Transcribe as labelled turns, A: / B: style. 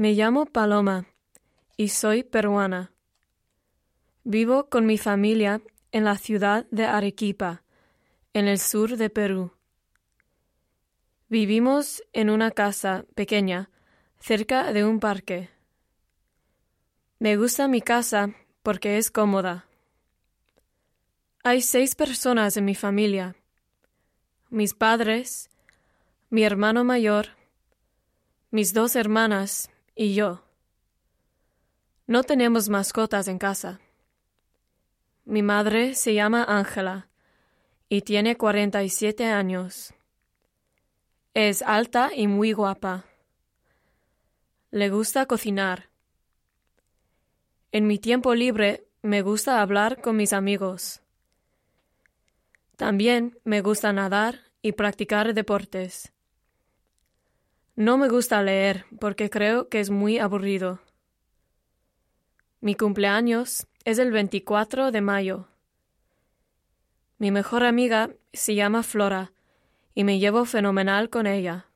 A: Me llamo Paloma y soy peruana. Vivo con mi familia en la ciudad de Arequipa, en el sur de Perú. Vivimos en una casa pequeña cerca de un parque. Me gusta mi casa porque es cómoda. Hay seis personas en mi familia. Mis padres, mi hermano mayor, mis dos hermanas y yo. No tenemos mascotas en casa. Mi madre se llama Ángela y tiene 47 años. Es alta y muy guapa. Le gusta cocinar. En mi tiempo libre me gusta hablar con mis amigos. También me gusta nadar y practicar deportes. No me gusta leer porque creo que es muy aburrido. Mi cumpleaños es el 24 de mayo. Mi mejor amiga se llama Flora y me llevo fenomenal con ella.